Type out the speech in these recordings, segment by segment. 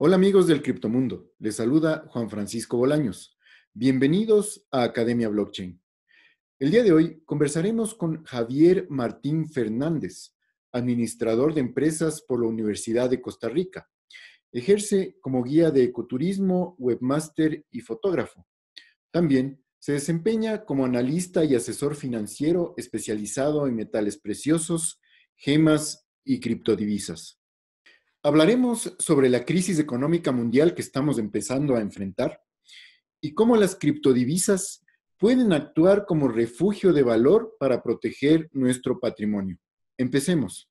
Hola amigos del Criptomundo, les saluda Juan Francisco Bolaños. Bienvenidos a Academia Blockchain. El día de hoy conversaremos con Javier Martín Fernández, administrador de empresas por la Universidad de Costa Rica. Ejerce como guía de ecoturismo, webmaster y fotógrafo. También se desempeña como analista y asesor financiero especializado en metales preciosos, gemas y criptodivisas. Hablaremos sobre la crisis económica mundial que estamos empezando a enfrentar y cómo las criptodivisas pueden actuar como refugio de valor para proteger nuestro patrimonio. Empecemos.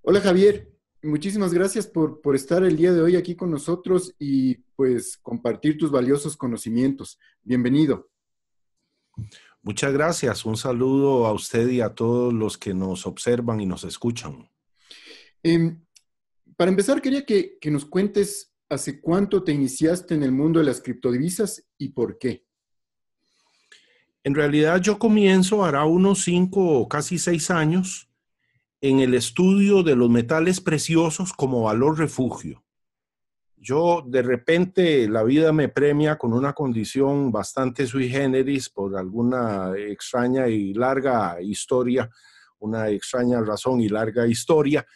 Hola Javier, muchísimas gracias por, por, estar el día de hoy aquí con nosotros y pues compartir tus valiosos conocimientos. Bienvenido. Muchas gracias. Un saludo a usted y a todos los que nos observan y nos escuchan. Eh, para empezar, quería que, que nos cuentes hace cuánto te iniciaste en el mundo de las criptodivisas y por qué. En realidad yo comienzo hará unos cinco o casi seis años en el estudio de los metales preciosos como valor refugio. Yo de repente la vida me premia con una condición bastante sui generis por alguna extraña y larga historia, una extraña razón y larga historia.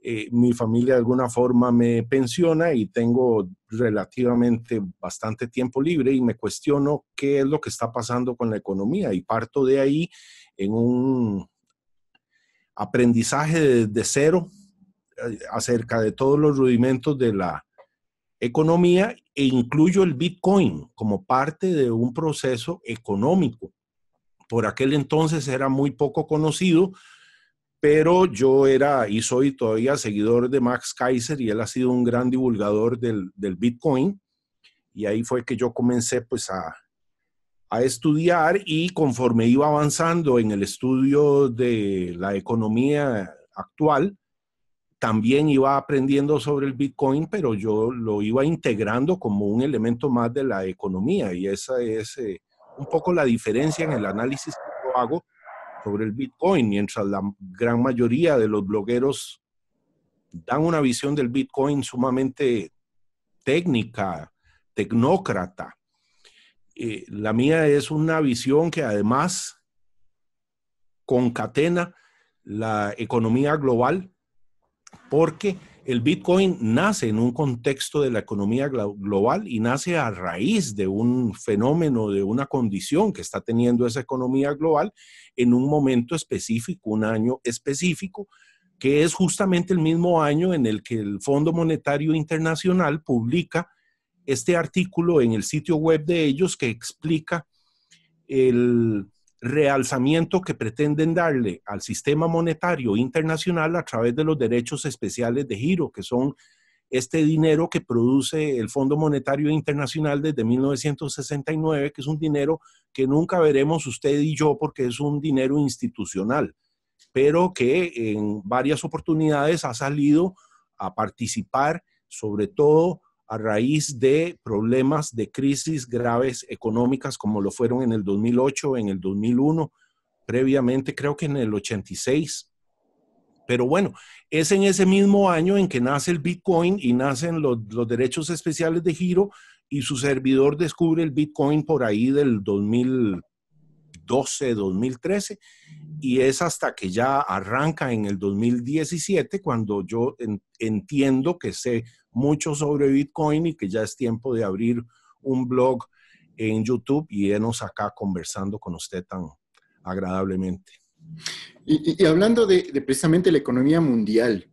Eh, mi familia de alguna forma me pensiona y tengo relativamente bastante tiempo libre y me cuestiono qué es lo que está pasando con la economía y parto de ahí en un aprendizaje de, cero eh, acerca de todos los rudimentos de la economía e incluyo el Bitcoin como parte de un proceso económico. Por aquel entonces era muy poco conocido, pero yo era y soy todavía seguidor de Max Kaiser y él ha sido un gran divulgador del, Bitcoin. Y ahí fue que yo comencé pues a, a estudiar y conforme iba avanzando en el estudio de la economía actual, también iba aprendiendo sobre el Bitcoin, pero yo lo iba integrando como un elemento más de la economía y esa es eh, un poco la diferencia en el análisis que yo hago sobre el Bitcoin, mientras la gran mayoría de los blogueros dan una visión del Bitcoin sumamente técnica, tecnócrata. Eh, la mía es una visión que además concatena la economía global porque el Bitcoin nace en un contexto de la economía global y nace a raíz de un fenómeno, de una condición que está teniendo esa economía global en un momento específico, un año específico, que es justamente el mismo año en el que el Fondo Monetario Internacional publica este artículo en el sitio web de ellos que explica el, realzamiento que pretenden darle al sistema monetario internacional a través de los derechos especiales de giro, que son este dinero que produce el Fondo Monetario Internacional desde 1969, que es un dinero que nunca veremos usted y yo porque es un dinero institucional, pero que en varias oportunidades ha salido a participar, sobre todo a raíz de problemas de crisis graves económicas como lo fueron en el 2008, en el 2001, previamente creo que en el 86. Pero bueno, es en ese mismo año en que nace el Bitcoin y nacen los, los derechos especiales de giro y su servidor descubre el Bitcoin por ahí del 2012, 2013 y es hasta que ya arranca en el 2017 cuando yo entiendo que sé mucho sobre Bitcoin y que ya es tiempo de abrir un blog en YouTube y irnos acá conversando con usted tan agradablemente. Y, hablando de, precisamente la economía mundial,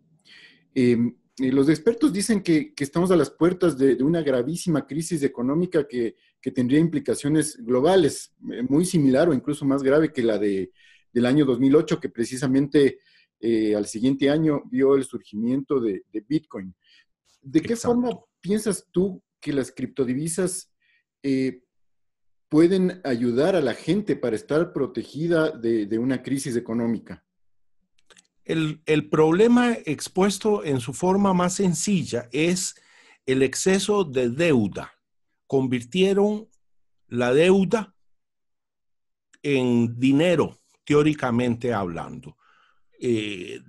em, los expertos dicen que, estamos a las puertas de, una gravísima crisis económica que, tendría implicaciones globales, eh, muy similar o incluso más grave que la de, del año 2008, que precisamente eh, al siguiente año vio el surgimiento de, Bitcoin. ¿De qué forma piensas tú que las criptodivisas eh, pueden ayudar a la gente para estar protegida de, una crisis económica? El, el, problema expuesto en su forma más sencilla es el exceso de deuda. Convirtieron la deuda en dinero, teóricamente hablando. Eh,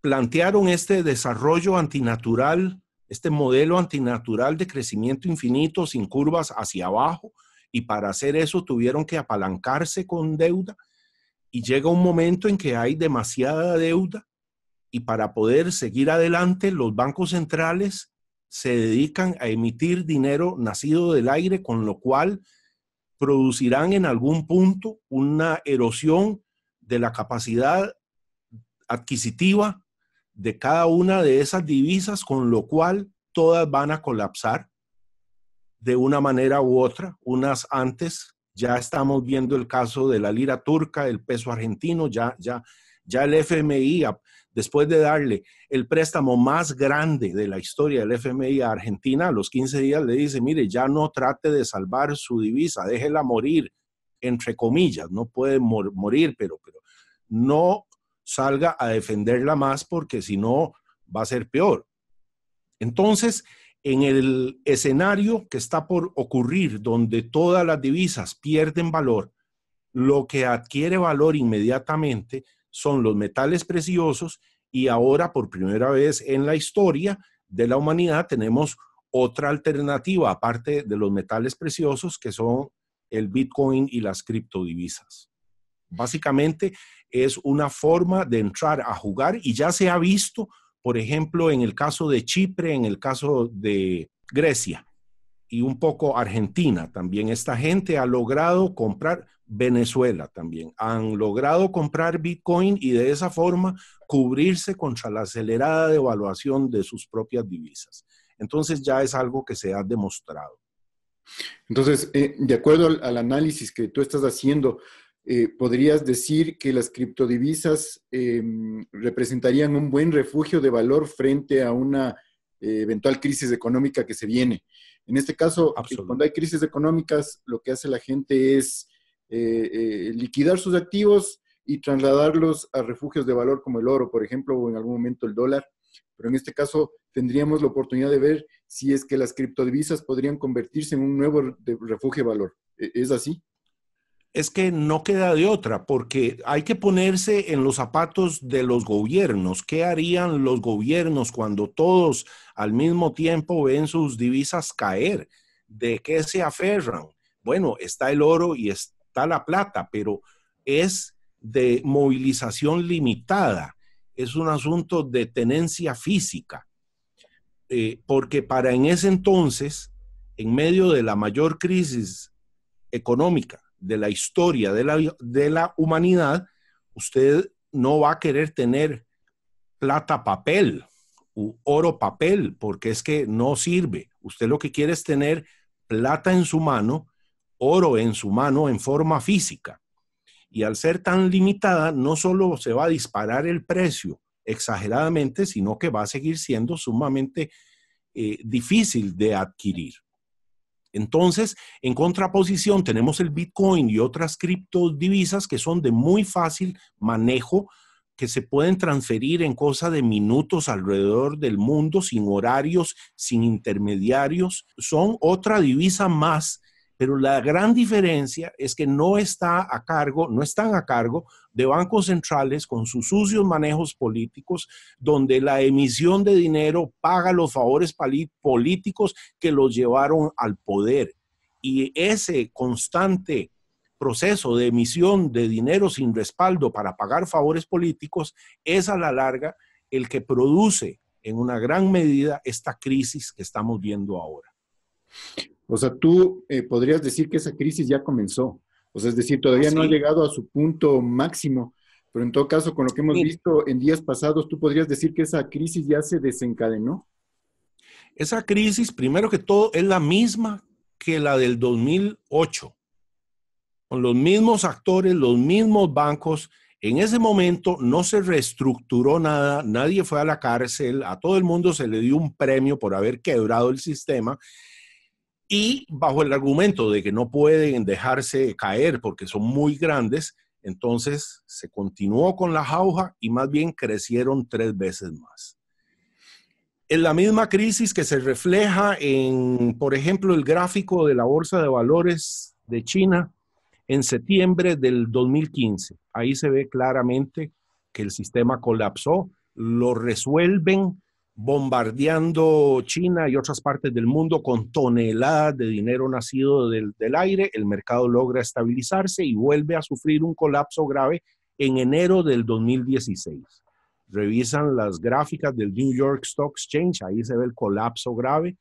plantearon este desarrollo antinatural, este modelo antinatural de crecimiento infinito sin curvas hacia abajo, y para hacer eso tuvieron que apalancarse con deuda, y llega un momento en que hay demasiada deuda, y para poder seguir adelante, los bancos centrales se dedican a emitir dinero nacido del aire, con lo cual producirán en algún punto una erosión de la capacidad adquisitiva de cada una de esas divisas, con lo cual todas van a colapsar de una manera u otra, unas antes. Ya estamos viendo el caso de la lira turca, el peso argentino, ya, ya, ya el FMI después de darle el préstamo más grande de la historia del FMI a Argentina, a los 15 días le dice, mire, ya no trate de salvar su divisa, déjela morir, entre comillas, no puede morir, pero, pero no salga a defenderla más porque si no va a ser peor. Entonces, en el escenario que está por ocurrir, donde todas las divisas pierden valor, lo que adquiere valor inmediatamente son los metales preciosos y ahora por primera vez en la historia de la humanidad tenemos otra alternativa aparte de los metales preciosos que son el Bitcoin y las criptodivisas. Básicamente es una forma de entrar a jugar y ya se ha visto, por ejemplo, en el caso de Chipre, en el caso de Grecia y un poco Argentina también. Esta gente ha logrado comprar, Venezuela también, han logrado comprar Bitcoin y de esa forma cubrirse contra la acelerada devaluación de sus propias divisas. Entonces ya es algo que se ha demostrado. Entonces, eh, de acuerdo al, análisis que tú estás haciendo, eh, ¿podrías decir que las criptodivisas em, representarían un buen refugio de valor frente a una eh, eventual crisis económica que se viene? En este caso, cuando hay crisis económicas, lo que hace la gente es eh, eh, liquidar sus activos y trasladarlos a refugios de valor como el oro, por ejemplo, o en algún momento el dólar. Pero en este caso tendríamos la oportunidad de ver si es que las criptodivisas podrían convertirse en un nuevo refugio de valor. ¿E-, ¿Es así? Es que no queda de otra, porque hay que ponerse en los zapatos de los gobiernos. ¿Qué harían los gobiernos cuando todos al mismo tiempo ven sus divisas caer? ¿De qué se aferran? Bueno, está el oro y está la plata, pero es de movilización limitada, es un asunto de tenencia física, eh, porque para en ese entonces, en medio de la mayor crisis económica de la historia de la, de la humanidad, usted no va a querer tener plata papel u oro papel, porque es que no sirve. Usted lo que quiere es tener plata en su mano oro en su mano en forma física. Y al ser tan limitada, no solo se va a disparar el precio exageradamente, sino que va a seguir siendo sumamente eh, difícil de adquirir. Entonces, en contraposición, tenemos el Bitcoin y otras criptodivisas que son de muy fácil manejo, que se pueden transferir en cosa de minutos alrededor del mundo, sin horarios, sin intermediarios. Son otra divisa más pero la gran diferencia es que no está a cargo, no están a cargo de bancos centrales con sus sucios manejos políticos, donde la emisión de dinero paga los favores políticos que los llevaron al poder. Y ese constante proceso de emisión de dinero sin respaldo para pagar favores políticos es a la larga el que produce en una gran medida esta crisis que estamos viendo ahora. O sea, tú eh, podrías decir que esa crisis ya comenzó. O sea, es decir, todavía no ha llegado a su punto máximo, pero en todo caso, con lo que hemos visto en días pasados, tú podrías decir que esa crisis ya se desencadenó. Esa crisis, primero que todo, es la misma que la del 2008, con los mismos actores, los mismos bancos. En ese momento no se reestructuró nada, nadie fue a la cárcel, a todo el mundo se le dio un premio por haber quebrado el sistema y bajo el argumento de que no pueden dejarse caer porque son muy grandes, entonces se continuó con la jauja y más bien crecieron tres veces más. En la misma crisis que se refleja en, por ejemplo, el gráfico de la Bolsa de Valores de China, en septiembre del 2015. Ahí se ve claramente que el sistema colapsó, lo resuelven bombardeando China y otras partes del mundo con toneladas de dinero nacido del, aire, el mercado logra estabilizarse y vuelve a sufrir un colapso grave en enero del 2016. Revisan las gráficas del New York Stock Exchange, ahí se ve el colapso grave.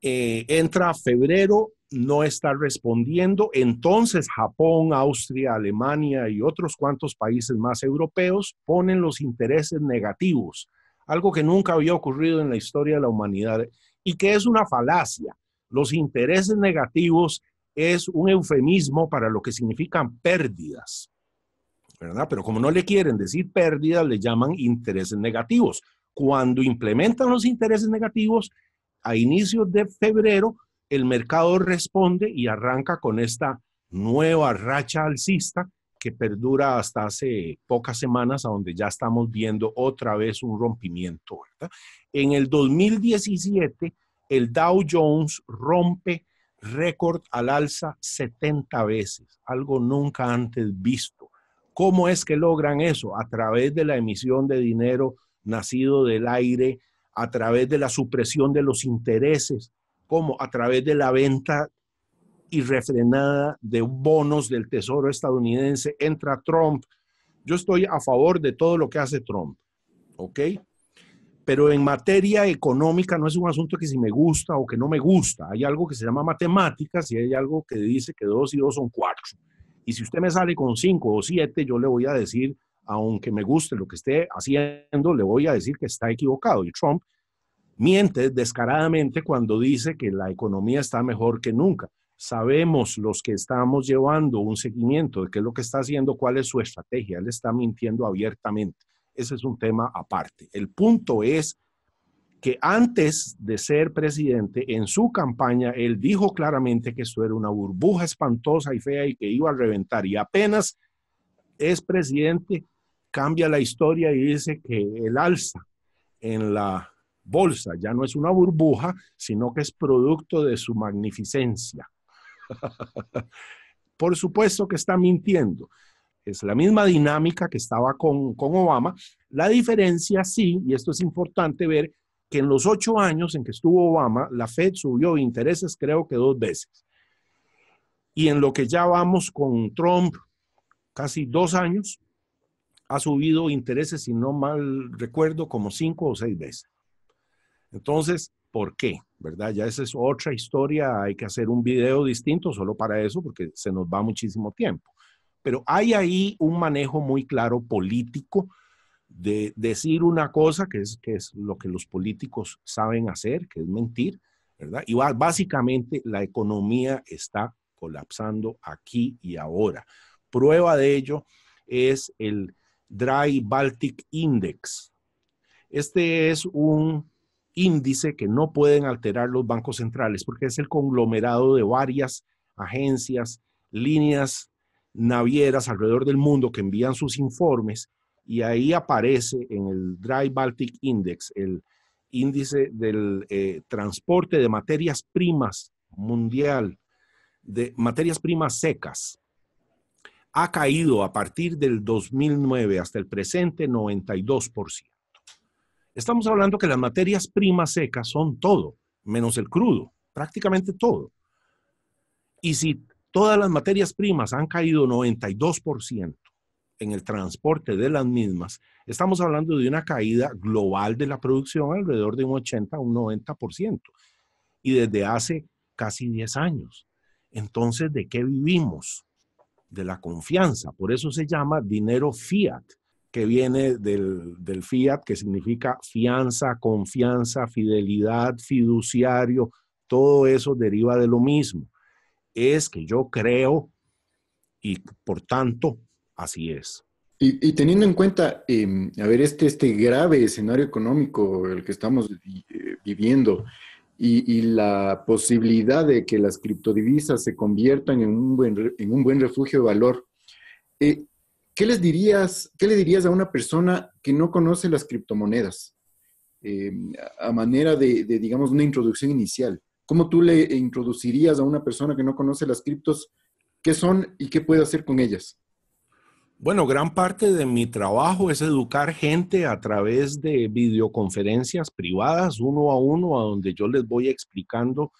Eh, entra febrero, no está respondiendo. Entonces Japón, Austria, Alemania y otros cuantos países más europeos ponen los intereses negativos, algo que nunca había ocurrido en la historia de la humanidad y que es una falacia. Los intereses negativos es un eufemismo para lo que significan pérdidas, ¿verdad? Pero como no le quieren decir pérdidas, le llaman intereses negativos. Cuando implementan los intereses negativos, a inicios de febrero, el mercado responde y arranca con esta nueva racha alcista que perdura hasta hace pocas semanas, a donde ya estamos viendo otra vez un rompimiento. En el 2017, el Dow Jones rompe récord al alza 70 veces, algo nunca antes visto. ¿Cómo es que logran eso? A través de la emisión de dinero nacido del aire, a través de la supresión de los intereses, como a través de la venta irrefrenada de bonos del Tesoro estadounidense entra Trump. Yo estoy a favor de todo lo que hace Trump, ¿ok? Pero en materia económica no es un asunto que si me gusta o que no me gusta. Hay algo que se llama matemáticas y hay algo que dice que dos y dos son cuatro. Y si usted me sale con cinco o siete, yo le voy a decir, aunque me guste lo que esté haciendo, le voy a decir que está equivocado. Y Trump miente descaradamente cuando dice que la economía está mejor que nunca. Sabemos los que estamos llevando un seguimiento de qué es lo que está haciendo, cuál es su estrategia. Él está mintiendo abiertamente. Ese es un tema aparte. El punto es que antes de ser presidente, en su campaña, él dijo claramente que esto era una burbuja espantosa y fea y que iba a reventar. Y apenas es presidente, cambia la historia y dice que el alza en la bolsa ya no es una burbuja, sino que es producto de su magnificencia. Por supuesto que está mintiendo. Es la misma dinámica que estaba con, con Obama. La diferencia sí, y esto es importante ver, que en los ocho años en que estuvo Obama, la Fed subió intereses creo que dos veces. Y en lo que ya vamos con Trump, casi dos años, ha subido intereses, si no mal recuerdo, como cinco o seis veces. Entonces, ¿por qué? ¿Verdad? Ya esa es otra historia, hay que hacer un video distinto solo para eso porque se nos va muchísimo tiempo. Pero hay ahí un manejo muy claro político de decir una cosa que es, que es lo que los políticos saben hacer, que es mentir, ¿verdad? Y básicamente la economía está colapsando aquí y ahora. Prueba de ello es el Dry Baltic Index. Este es un índice que no pueden alterar los bancos centrales porque es el conglomerado de varias agencias, líneas navieras alrededor del mundo que envían sus informes y ahí aparece en el Dry Baltic Index el índice del eh, transporte de materias primas mundial, de materias primas secas. Ha caído a partir del 2009 hasta el presente 92%. Estamos hablando que las materias primas secas son todo, menos el crudo, prácticamente todo. Y si todas las materias primas han caído 92% en el transporte de las mismas, estamos hablando de una caída global de la producción alrededor de un 80 a un 90%. Y desde hace casi 10 años. Entonces, ¿de qué vivimos? De la confianza. Por eso se llama dinero fiat que viene del, fiat, que significa fianza, confianza, fidelidad, fiduciario, todo eso deriva de lo mismo. Es que yo creo y por tanto así es. Y, teniendo en cuenta, em, a ver, este, este grave escenario económico el que estamos eh, viviendo y, la posibilidad de que las criptodivisas se conviertan en un buen, en un buen refugio de valor, eh, ¿qué les dirías, qué le dirías a una persona que no conoce las criptomonedas? Eh, a manera de, digamos, una introducción inicial. ¿Cómo tú le introducirías a una persona que no conoce las criptos ¿Qué son y qué puede hacer con ellas? Bueno, gran parte de mi trabajo es educar gente a través de videoconferencias privadas, uno a uno, a donde yo les voy explicando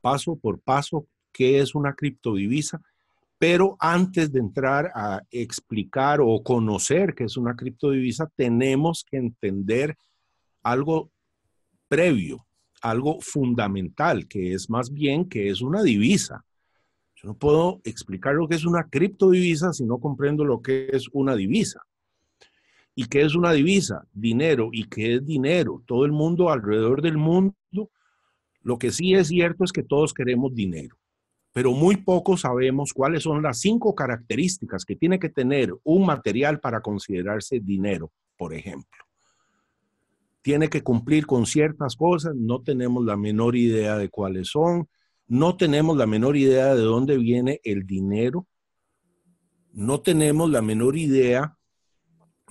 paso por paso qué es una criptodivisa. Pero antes de entrar a explicar o conocer qué es una criptodivisa, tenemos que entender algo previo, algo fundamental, que es más bien que es una divisa. Yo no puedo explicar lo que es una criptodivisa si no comprendo lo que es una divisa. ¿Y qué es una divisa? Dinero. ¿Y qué es dinero? Todo el mundo alrededor del mundo, lo que sí es cierto es que todos queremos dinero, pero muy pocos sabemos cuáles son las cinco características que tiene que tener un material para considerarse dinero, por ejemplo. Tiene que cumplir con ciertas cosas, no tenemos la menor idea de cuáles son no tenemos la menor idea de dónde viene el dinero, no tenemos la menor idea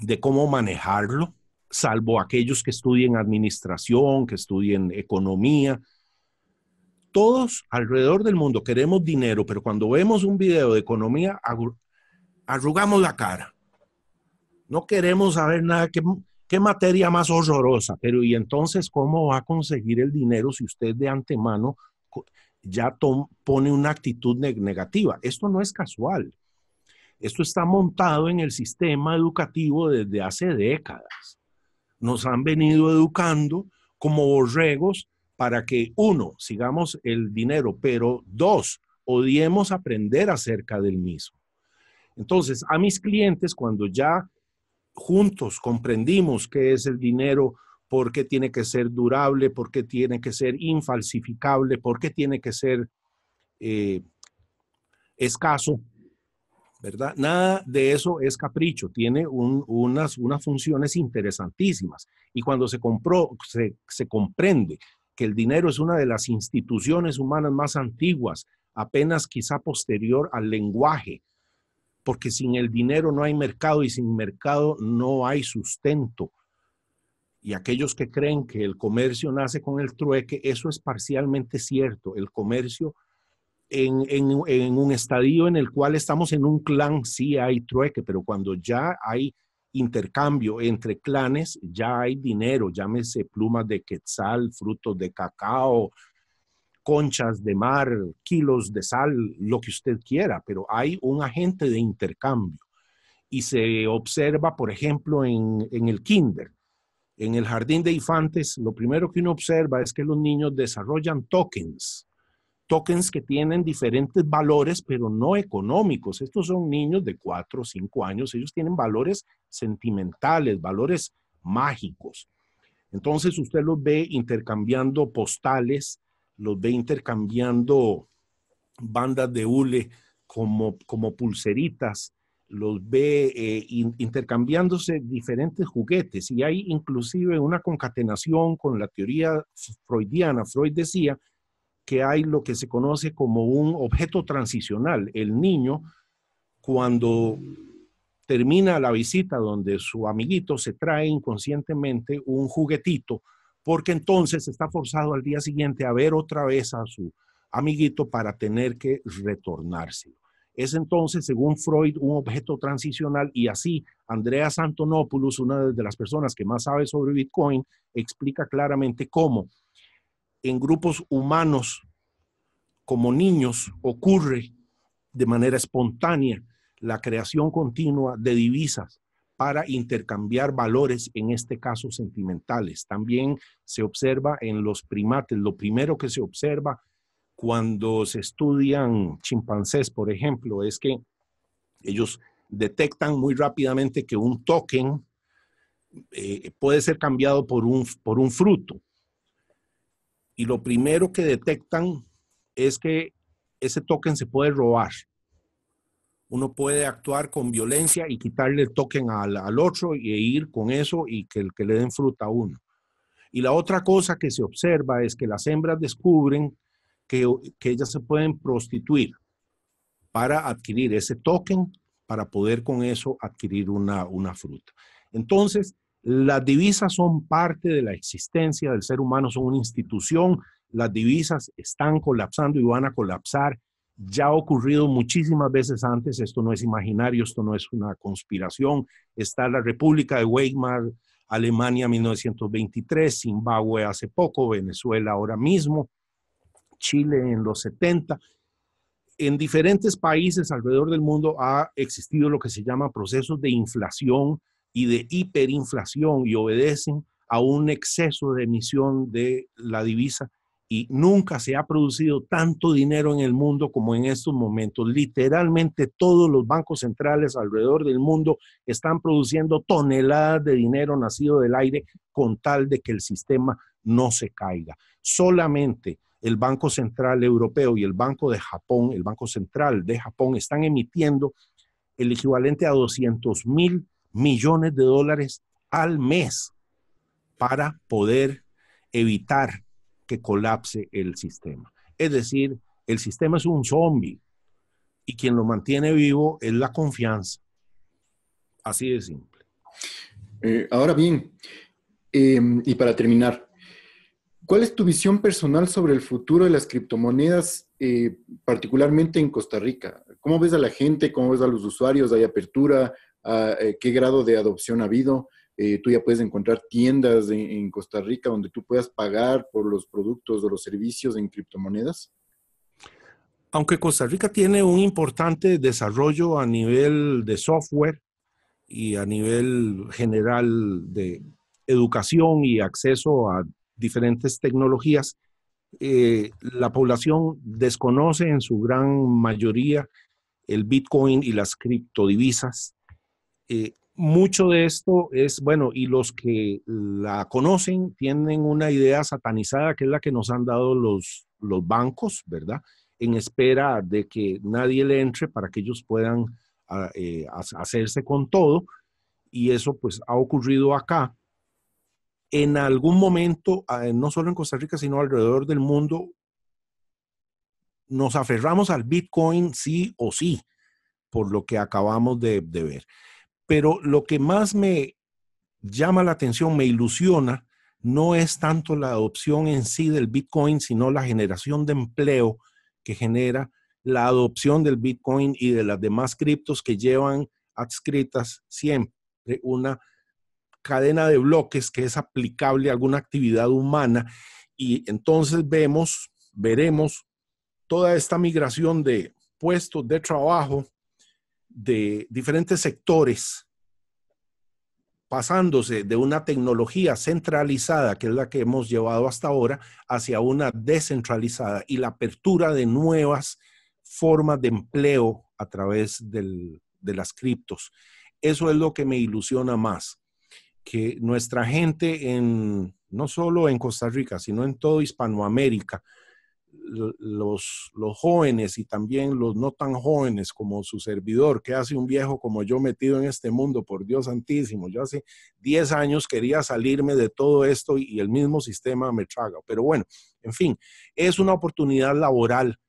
de cómo manejarlo, salvo aquellos que estudien administración, que estudien economía. Todos alrededor del mundo queremos dinero, pero cuando vemos un video de economía, arrugamos la cara. No queremos saber nada, qué, materia más horrorosa, pero ¿y entonces cómo va a conseguir el dinero si usted de antemano ya pone una actitud negativa. Esto no es casual. Esto está montado en el sistema educativo desde hace décadas. Nos han venido educando como borregos para que, uno, sigamos el dinero, pero dos, odiemos aprender acerca del mismo. Entonces, a mis clientes, cuando ya juntos comprendimos qué es el dinero, por qué tiene que ser durable, por qué tiene que ser infalsificable, por qué tiene que ser eh, escaso, ¿verdad? Nada de eso es capricho, tiene unas, unas funciones interesantísimas. Y cuando se, compró, se, se comprende que el dinero es una de las instituciones humanas más antiguas, apenas quizá posterior al lenguaje, porque sin el dinero no hay mercado y sin mercado no hay sustento y aquellos que creen que el comercio nace con el trueque, eso es parcialmente cierto. El comercio en, un estadio en el cual estamos en un clan, sí hay trueque, pero cuando ya hay intercambio entre clanes, ya hay dinero, llámese plumas de quetzal, frutos de cacao, conchas de mar, kilos de sal, lo que usted quiera, pero hay un agente de intercambio. Y se observa, por ejemplo, en, en el kinder en el jardín de infantes, lo primero que uno observa es que los niños desarrollan tokens, tokens que tienen diferentes valores, pero no económicos. Estos son niños de 4 o 5 años, ellos tienen valores sentimentales, valores mágicos. Entonces usted los ve intercambiando postales, los ve intercambiando bandas de hule como, como pulseritas, los ve eh, intercambiándose diferentes juguetes y hay inclusive una concatenación con la teoría freudiana. Freud decía que hay lo que se conoce como un objeto transicional. El niño, cuando termina la visita donde su amiguito se trae inconscientemente un juguetito, porque entonces está forzado al día siguiente a ver otra vez a su amiguito para tener que retornárselo es entonces, según Freud, un objeto transicional y así Andrea Antonopoulos, una de las personas que más sabe sobre Bitcoin, explica claramente cómo en grupos humanos como niños ocurre de manera espontánea la creación continua de divisas para intercambiar valores, en este caso sentimentales. También se observa en los primates, lo primero que se observa cuando se estudian chimpancés, por ejemplo, es que ellos detectan muy rápidamente que un token eh, puede ser cambiado por un, por un fruto. Y lo primero que detectan es que ese token se puede robar. Uno puede actuar con violencia y quitarle el token al, otro y ir con eso y que, que le den fruta a uno. Y la otra cosa que se observa es que las hembras descubren que, ellas se pueden prostituir para adquirir ese token, para poder con eso adquirir una, una fruta. Entonces, las divisas son parte de la existencia del ser humano, son una institución, las divisas están colapsando y van a colapsar ya ha ocurrido muchísimas veces antes, esto no es imaginario, esto no es una conspiración. Está la República de Weimar, Alemania 1923, Zimbabue hace poco, Venezuela ahora mismo, Chile en los 70. En diferentes países alrededor del mundo ha existido lo que se llama procesos de inflación y de hiperinflación y obedecen a un exceso de emisión de la divisa y nunca se ha producido tanto dinero en el mundo como en estos momentos. Literalmente todos los bancos centrales alrededor del mundo están produciendo toneladas de dinero nacido del aire con tal de que el sistema no se caiga. Solamente el Banco Central Europeo y el Banco de Japón, el Banco Central de Japón, están emitiendo el equivalente a 200 mil millones de dólares al mes para poder evitar que colapse el sistema. Es decir, el sistema es un zombie y quien lo mantiene vivo es la confianza. Así de simple. Eh, ahora bien, em, y para terminar, ¿cuál es tu visión personal sobre el futuro de las criptomonedas, eh, particularmente en Costa Rica? ¿Cómo ves a la gente? ¿Cómo ves a los usuarios? ¿Hay apertura? Eh, ¿Qué grado de adopción ha habido? Eh, tú ya puedes encontrar tiendas en, Costa Rica donde tú puedas pagar por los productos o los servicios en criptomonedas? Aunque Costa Rica tiene un importante desarrollo a nivel de software y a nivel general de educación y acceso a diferentes tecnologías, eh, la población desconoce en su gran mayoría el Bitcoin y las criptodivisas. Eh, mucho de esto es, bueno, y los que la conocen tienen una idea satanizada que es la que nos han dado los, los bancos, ¿verdad? En espera de que nadie le entre para que ellos puedan ah, eh, hacerse con todo. Y eso pues ha ocurrido acá. En algún momento, ah, no solo en Costa Rica, sino alrededor del mundo, nos aferramos al Bitcoin sí o sí, por lo que acabamos de, de ver. Pero lo que más me llama la atención, me ilusiona, no es tanto la adopción en sí del Bitcoin, sino la generación de empleo que genera la adopción del Bitcoin y de las demás criptos que llevan adscritas siempre una cadena de bloques que es aplicable a alguna actividad humana. Y entonces vemos, veremos toda esta migración de puestos de trabajo de diferentes sectores pasándose de una tecnología centralizada, que es la que hemos llevado hasta ahora, hacia una descentralizada y la apertura de nuevas formas de empleo a través de las criptos. Eso es lo que me ilusiona más, que nuestra gente en, no solo en Costa Rica, sino en todo Hispanoamérica, los, los jóvenes y también los no tan jóvenes como su servidor, que hace un viejo como yo metido en este mundo, por Dios santísimo, yo hace 10 años quería salirme de todo esto y, el mismo sistema me traga. Pero bueno, en fin, es una oportunidad laboral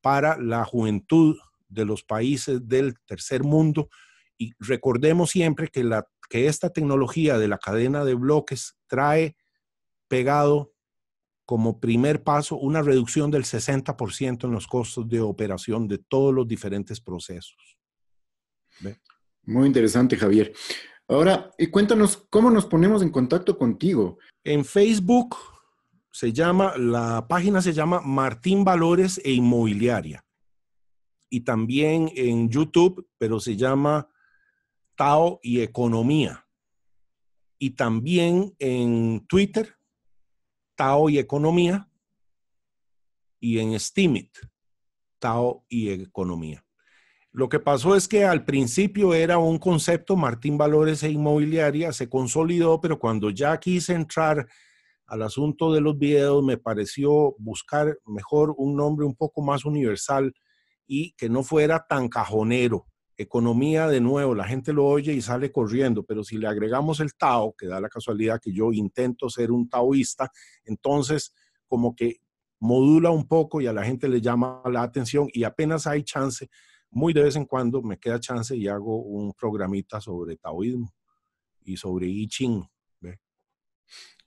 para la juventud de los países del tercer mundo y recordemos siempre que, la, que esta tecnología de la cadena de bloques trae pegado como primer paso una reducción del 60% en los costos de operación de todos los diferentes procesos. Muy interesante, Javier. Ahora, y cuéntanos cómo nos ponemos en contacto contigo. En Facebook se llama, la página se llama Martín Valores e Inmobiliaria. Y también en YouTube, pero se llama Tao y Economía. Y también en Twitter Tao y Economía, y en Steamit, Tao y Economía. Lo que pasó es que al principio era un concepto, Martín Valores e Inmobiliaria, se consolidó, pero cuando ya quise entrar al asunto de los videos, me pareció buscar mejor un nombre un poco más universal y que no fuera tan cajonero economía de nuevo, la gente lo oye y sale corriendo, pero si le agregamos el Tao, que da la casualidad que yo intento ser un taoísta, entonces como que modula un poco y a la gente le llama la atención y apenas hay chance, muy de vez en cuando me queda chance y hago un programita sobre taoísmo y sobre I Ching.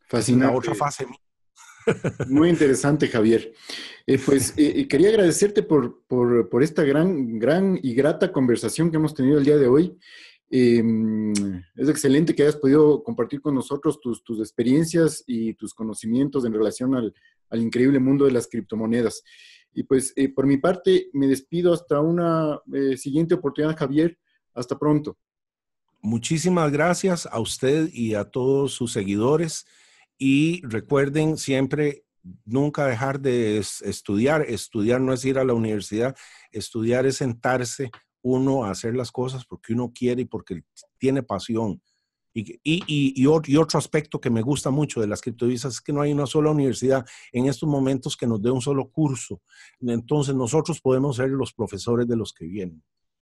Fascinante. otra fase Muy interesante, Javier. Eh, pues eh, quería agradecerte por, por, esta gran, gran y grata conversación que hemos tenido el día de hoy. Em, es excelente que hayas podido compartir con nosotros tus, tus experiencias y tus conocimientos en relación al, al, increíble mundo de las criptomonedas. Y pues eh, por mi parte me despido hasta una siguiente oportunidad, Javier. Hasta pronto. Muchísimas gracias a usted y a todos sus seguidores. Y recuerden siempre nunca dejar de estudiar. Estudiar no es ir a la universidad, estudiar es sentarse uno a hacer las cosas porque uno quiere y porque tiene pasión. Y, y, otro aspecto que me gusta mucho de las criptodivisas es que no hay una sola universidad en estos momentos que nos dé un solo curso. Entonces nosotros podemos ser los profesores de los que vienen.